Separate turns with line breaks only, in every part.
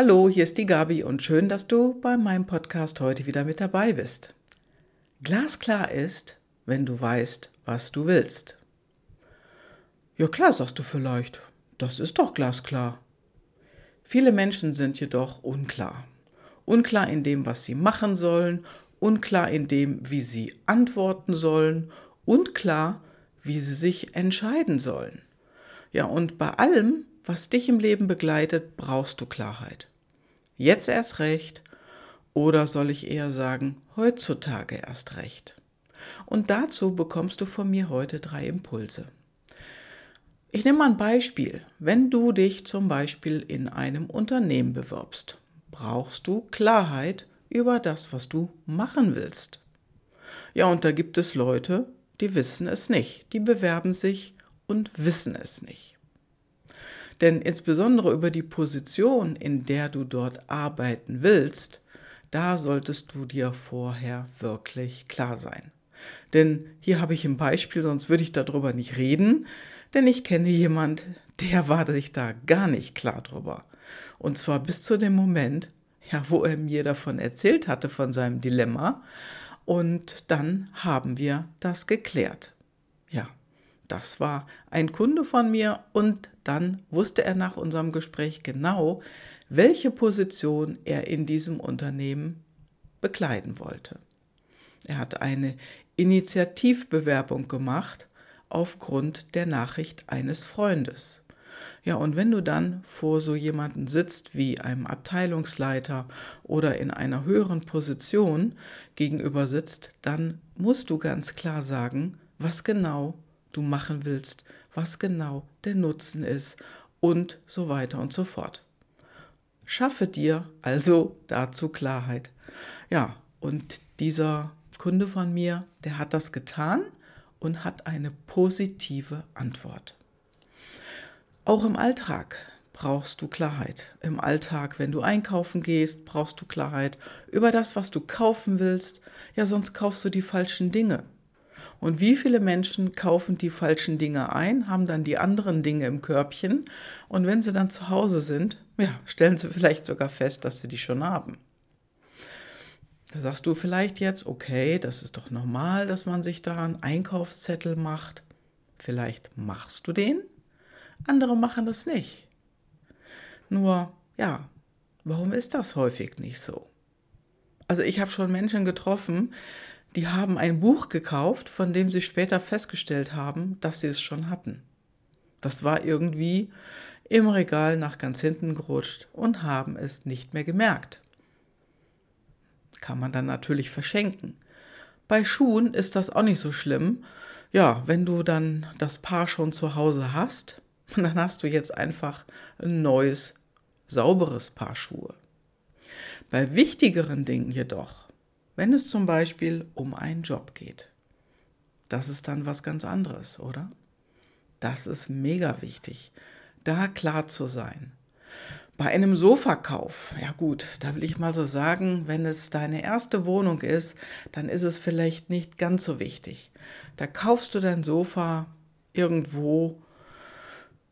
Hallo, hier ist die Gabi und schön, dass du bei meinem Podcast heute wieder mit dabei bist. Glasklar ist, wenn du weißt, was du willst. Ja klar, sagst du vielleicht, das ist doch glasklar. Viele Menschen sind jedoch unklar. Unklar in dem, was sie machen sollen, unklar in dem, wie sie antworten sollen, unklar, wie sie sich entscheiden sollen. Ja, und bei allem, was dich im Leben begleitet, brauchst du Klarheit. Jetzt erst recht oder soll ich eher sagen, heutzutage erst recht. Und dazu bekommst du von mir heute drei Impulse. Ich nehme mal ein Beispiel. Wenn du dich zum Beispiel in einem Unternehmen bewirbst, brauchst du Klarheit über das, was du machen willst. Ja, und da gibt es Leute, die wissen es nicht. Die bewerben sich und wissen es nicht. Denn insbesondere über die Position, in der du dort arbeiten willst, da solltest du dir vorher wirklich klar sein. Denn hier habe ich ein Beispiel, sonst würde ich darüber nicht reden, denn ich kenne jemand, der war sich da gar nicht klar drüber. Und zwar bis zu dem Moment, ja, wo er mir davon erzählt hatte, von seinem Dilemma. Und dann haben wir das geklärt. Ja, das war ein Kunde von mir und dann wusste er nach unserem Gespräch genau, welche Position er in diesem Unternehmen bekleiden wollte. Er hat eine Initiativbewerbung gemacht aufgrund der Nachricht eines Freundes. Ja, und wenn du dann vor so jemanden sitzt wie einem Abteilungsleiter oder in einer höheren Position gegenüber sitzt, dann musst du ganz klar sagen, was genau du machen willst, was genau der Nutzen ist und so weiter und so fort. Schaffe dir also dazu Klarheit. Ja, und dieser Kunde von mir, der hat das getan und hat eine positive Antwort. Auch im Alltag brauchst du Klarheit. Im Alltag, wenn du einkaufen gehst, brauchst du Klarheit über das, was du kaufen willst. Ja, sonst kaufst du die falschen Dinge. Und wie viele Menschen kaufen die falschen Dinge ein, haben dann die anderen Dinge im Körbchen und wenn sie dann zu Hause sind, ja, stellen sie vielleicht sogar fest, dass sie die schon haben. Da sagst du vielleicht jetzt, okay, das ist doch normal, dass man sich da einen Einkaufszettel macht. Vielleicht machst du den, andere machen das nicht. Nur, ja, warum ist das häufig nicht so? Also ich habe schon Menschen getroffen, die haben ein Buch gekauft, von dem sie später festgestellt haben, dass sie es schon hatten. Das war irgendwie im Regal nach ganz hinten gerutscht und haben es nicht mehr gemerkt. Kann man dann natürlich verschenken. Bei Schuhen ist das auch nicht so schlimm. Ja, wenn du dann das Paar schon zu Hause hast, dann hast du jetzt einfach ein neues, sauberes Paar Schuhe. Bei wichtigeren Dingen jedoch wenn es zum Beispiel um einen Job geht, das ist dann was ganz anderes, oder? Das ist mega wichtig, da klar zu sein. Bei einem Sofakauf, ja gut, da will ich mal so sagen, wenn es deine erste Wohnung ist, dann ist es vielleicht nicht ganz so wichtig. Da kaufst du dein Sofa irgendwo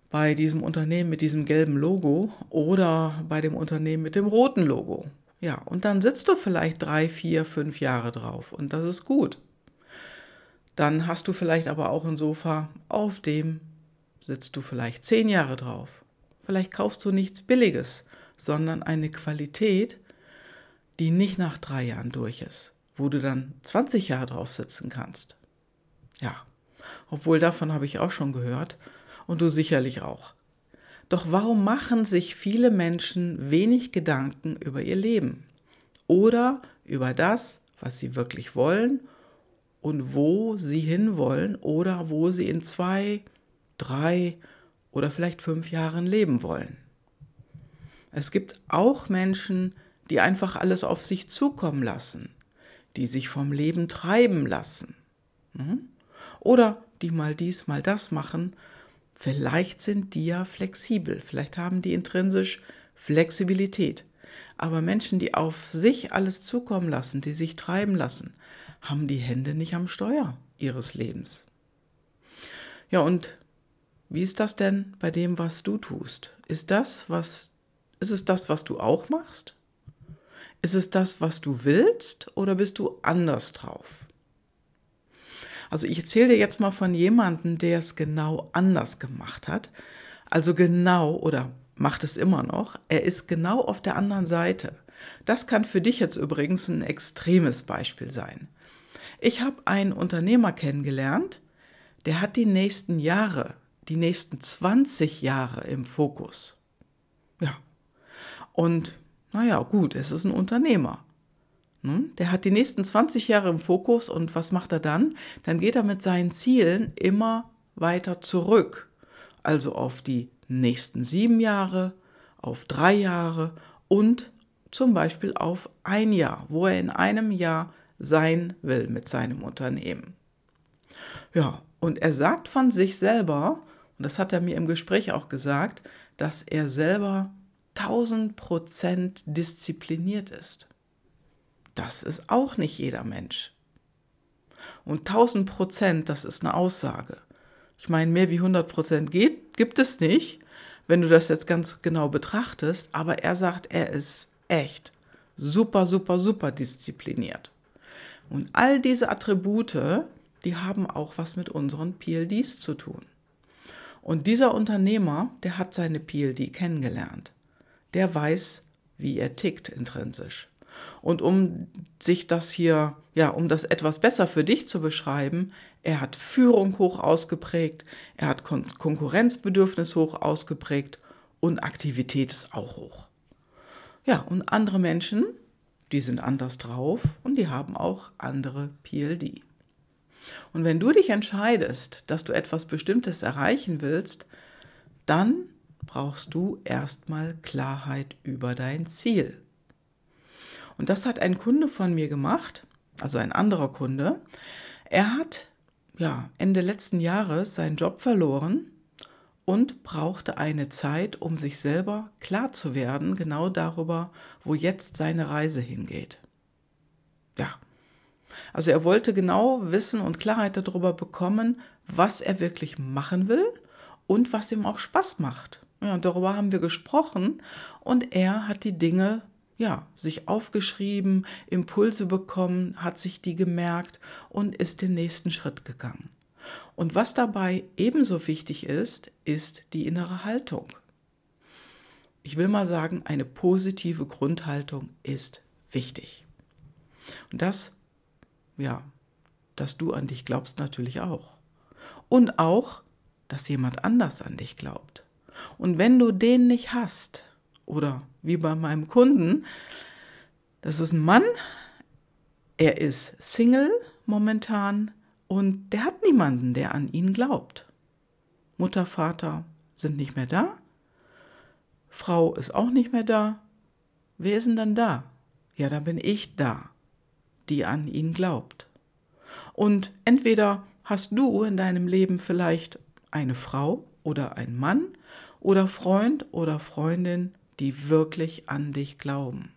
bei diesem Unternehmen mit diesem gelben Logo oder bei dem Unternehmen mit dem roten Logo. Ja, und dann sitzt du vielleicht drei, vier, fünf Jahre drauf und das ist gut. Dann hast du vielleicht aber auch ein Sofa, auf dem sitzt du vielleicht zehn Jahre drauf. Vielleicht kaufst du nichts Billiges, sondern eine Qualität, die nicht nach drei Jahren durch ist, wo du dann 20 Jahre drauf sitzen kannst. Ja, obwohl davon habe ich auch schon gehört und du sicherlich auch. Doch warum machen sich viele Menschen wenig Gedanken über ihr Leben oder über das, was sie wirklich wollen und wo sie hinwollen oder wo sie in zwei, drei oder vielleicht fünf Jahren leben wollen? Es gibt auch Menschen, die einfach alles auf sich zukommen lassen, die sich vom Leben treiben lassen. Hm? Oder die mal dies, mal das machen Vielleicht sind die ja flexibel, vielleicht haben die intrinsisch Flexibilität. Aber Menschen, die auf sich alles zukommen lassen, die sich treiben lassen, haben die Hände nicht am Steuer ihres Lebens. Ja, und wie ist das denn bei dem, was du tust? Ist das, was Ist es das, was du auch machst? Ist es das, was du willst oder bist du anders drauf? Also ich erzähle dir jetzt mal von jemandem, der es genau anders gemacht hat. Also genau oder macht es immer noch. Er ist genau auf der anderen Seite. Das kann für dich jetzt übrigens ein extremes Beispiel sein. Ich habe einen Unternehmer kennengelernt, der hat die nächsten Jahre, die nächsten 20 Jahre im Fokus. Ja. Und naja, gut, es ist ein Unternehmer. Hm? Der hat die nächsten 20 Jahre im Fokus und was macht er dann? Dann geht er mit seinen Zielen immer weiter zurück. Also auf die nächsten sieben Jahre, auf drei Jahre und zum Beispiel auf ein Jahr, wo er in einem Jahr sein will mit seinem Unternehmen. Ja, und er sagt von sich selber, und das hat er mir im Gespräch auch gesagt, dass er selber 1000 Prozent diszipliniert ist. Das ist auch nicht jeder Mensch. Und 1000 Prozent, das ist eine Aussage. Ich meine, mehr wie 100 Prozent gibt es nicht, wenn du das jetzt ganz genau betrachtest, aber er sagt, er ist echt super, super, super diszipliniert. Und all diese Attribute, die haben auch was mit unseren PLDs zu tun. Und dieser Unternehmer, der hat seine PLD kennengelernt. Der weiß, wie er tickt intrinsisch. Und um sich das hier, ja, um das etwas besser für dich zu beschreiben, er hat Führung hoch ausgeprägt, er hat Kon Konkurrenzbedürfnis hoch ausgeprägt und Aktivität ist auch hoch. Ja, und andere Menschen, die sind anders drauf und die haben auch andere PLD. Und wenn du dich entscheidest, dass du etwas Bestimmtes erreichen willst, dann brauchst du erstmal Klarheit über dein Ziel. Und das hat ein Kunde von mir gemacht, also ein anderer Kunde. Er hat ja Ende letzten Jahres seinen Job verloren und brauchte eine Zeit, um sich selber klar zu werden, genau darüber, wo jetzt seine Reise hingeht. Ja. Also er wollte genau wissen und Klarheit darüber bekommen, was er wirklich machen will und was ihm auch Spaß macht. Ja, und darüber haben wir gesprochen und er hat die Dinge ja, sich aufgeschrieben, Impulse bekommen, hat sich die gemerkt und ist den nächsten Schritt gegangen. Und was dabei ebenso wichtig ist, ist die innere Haltung. Ich will mal sagen, eine positive Grundhaltung ist wichtig. Und das, ja, dass du an dich glaubst natürlich auch. Und auch, dass jemand anders an dich glaubt. Und wenn du den nicht hast, oder wie bei meinem Kunden, das ist ein Mann, er ist Single momentan, und der hat niemanden, der an ihn glaubt. Mutter, Vater sind nicht mehr da. Frau ist auch nicht mehr da. Wer ist denn dann da? Ja, da bin ich da, die an ihn glaubt. Und entweder hast du in deinem Leben vielleicht eine Frau oder einen Mann oder Freund oder Freundin, die wirklich an dich glauben.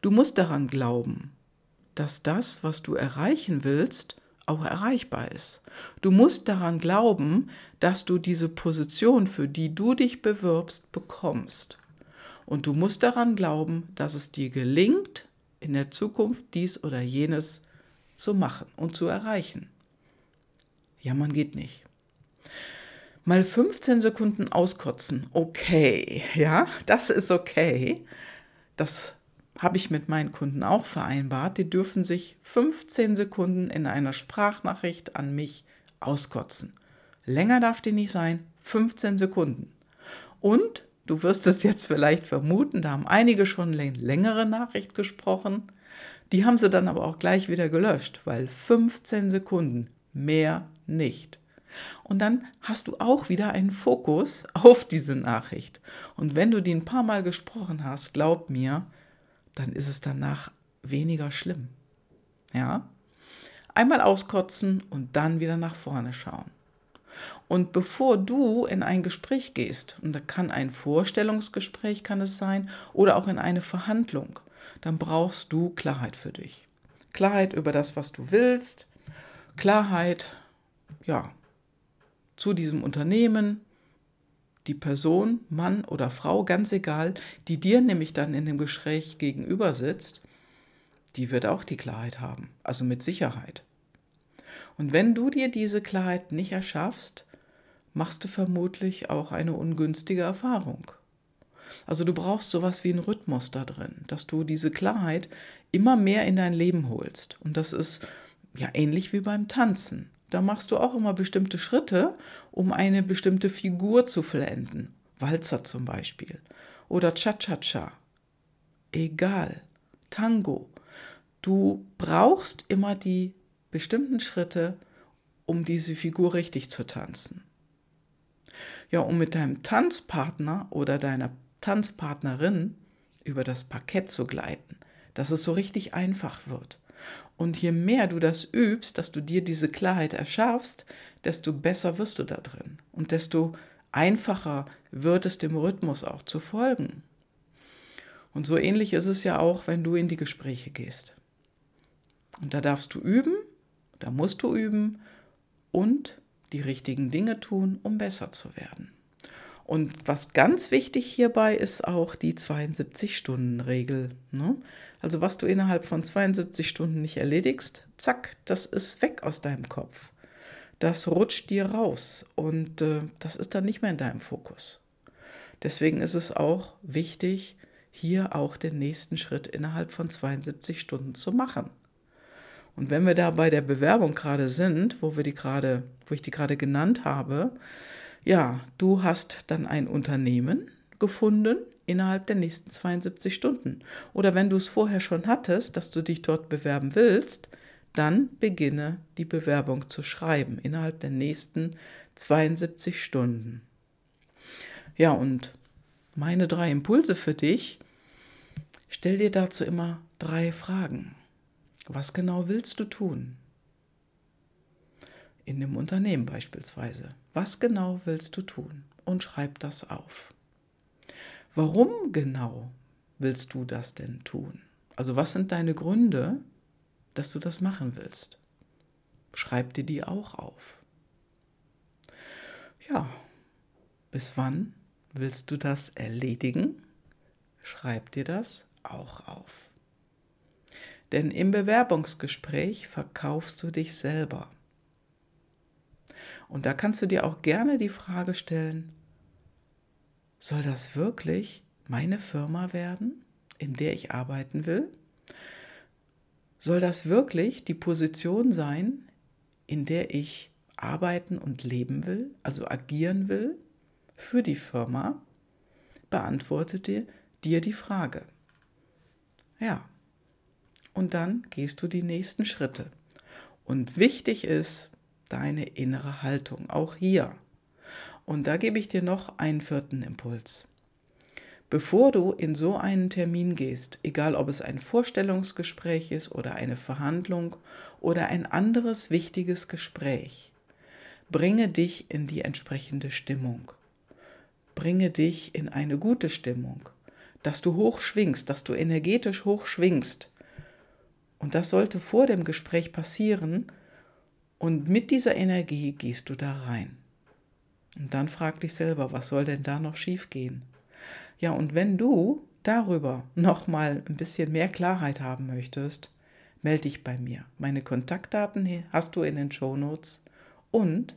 Du musst daran glauben, dass das, was du erreichen willst, auch erreichbar ist. Du musst daran glauben, dass du diese Position, für die du dich bewirbst, bekommst. Und du musst daran glauben, dass es dir gelingt, in der Zukunft dies oder jenes zu machen und zu erreichen. Ja, man geht nicht. Mal 15 Sekunden auskotzen, okay, ja, das ist okay. Das habe ich mit meinen Kunden auch vereinbart. Die dürfen sich 15 Sekunden in einer Sprachnachricht an mich auskotzen. Länger darf die nicht sein, 15 Sekunden. Und du wirst es jetzt vielleicht vermuten, da haben einige schon längere Nachricht gesprochen. Die haben sie dann aber auch gleich wieder gelöscht, weil 15 Sekunden, mehr nicht. Und dann hast du auch wieder einen Fokus auf diese Nachricht. Und wenn du die ein paar Mal gesprochen hast, glaub mir, dann ist es danach weniger schlimm. Ja? Einmal auskotzen und dann wieder nach vorne schauen. Und bevor du in ein Gespräch gehst, und da kann ein Vorstellungsgespräch kann es sein oder auch in eine Verhandlung, dann brauchst du Klarheit für dich. Klarheit über das, was du willst, Klarheit, ja, zu diesem Unternehmen, die Person, Mann oder Frau, ganz egal, die dir nämlich dann in dem Gespräch gegenüber sitzt, die wird auch die Klarheit haben, also mit Sicherheit. Und wenn du dir diese Klarheit nicht erschaffst, machst du vermutlich auch eine ungünstige Erfahrung. Also du brauchst sowas wie einen Rhythmus da drin, dass du diese Klarheit immer mehr in dein Leben holst. Und das ist ja ähnlich wie beim Tanzen. Da machst du auch immer bestimmte Schritte, um eine bestimmte Figur zu vollenden. Walzer zum Beispiel. Oder Cha-Cha-Cha. Egal. Tango. Du brauchst immer die bestimmten Schritte, um diese Figur richtig zu tanzen. Ja, um mit deinem Tanzpartner oder deiner Tanzpartnerin über das Parkett zu gleiten, dass es so richtig einfach wird. Und je mehr du das übst, dass du dir diese Klarheit erschaffst, desto besser wirst du da drin und desto einfacher wird es dem Rhythmus auch zu folgen. Und so ähnlich ist es ja auch, wenn du in die Gespräche gehst. Und da darfst du üben, da musst du üben und die richtigen Dinge tun, um besser zu werden. Und was ganz wichtig hierbei ist auch die 72-Stunden-Regel. Ne? Also was du innerhalb von 72 Stunden nicht erledigst, zack, das ist weg aus deinem Kopf. Das rutscht dir raus und äh, das ist dann nicht mehr in deinem Fokus. Deswegen ist es auch wichtig, hier auch den nächsten Schritt innerhalb von 72 Stunden zu machen. Und wenn wir da bei der Bewerbung gerade sind, wo wir die gerade, wo ich die gerade genannt habe, ja, du hast dann ein Unternehmen gefunden innerhalb der nächsten 72 Stunden. Oder wenn du es vorher schon hattest, dass du dich dort bewerben willst, dann beginne die Bewerbung zu schreiben innerhalb der nächsten 72 Stunden. Ja, und meine drei Impulse für dich, stell dir dazu immer drei Fragen. Was genau willst du tun? In dem Unternehmen beispielsweise. Was genau willst du tun? Und schreib das auf. Warum genau willst du das denn tun? Also was sind deine Gründe, dass du das machen willst? Schreib dir die auch auf. Ja, bis wann willst du das erledigen? Schreib dir das auch auf. Denn im Bewerbungsgespräch verkaufst du dich selber. Und da kannst du dir auch gerne die Frage stellen, soll das wirklich meine Firma werden, in der ich arbeiten will? Soll das wirklich die Position sein, in der ich arbeiten und leben will, also agieren will für die Firma? Beantworte dir, dir die Frage. Ja. Und dann gehst du die nächsten Schritte. Und wichtig ist, deine innere Haltung, auch hier. Und da gebe ich dir noch einen vierten Impuls. Bevor du in so einen Termin gehst, egal ob es ein Vorstellungsgespräch ist oder eine Verhandlung oder ein anderes wichtiges Gespräch, bringe dich in die entsprechende Stimmung. Bringe dich in eine gute Stimmung, dass du hoch schwingst, dass du energetisch hoch schwingst. Und das sollte vor dem Gespräch passieren, und mit dieser Energie gehst du da rein. Und dann frag dich selber, was soll denn da noch schiefgehen? Ja, und wenn du darüber nochmal ein bisschen mehr Klarheit haben möchtest, melde dich bei mir. Meine Kontaktdaten hast du in den Shownotes und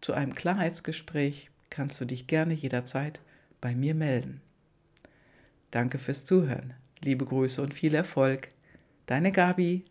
zu einem Klarheitsgespräch kannst du dich gerne jederzeit bei mir melden. Danke fürs Zuhören. Liebe Grüße und viel Erfolg. Deine Gabi.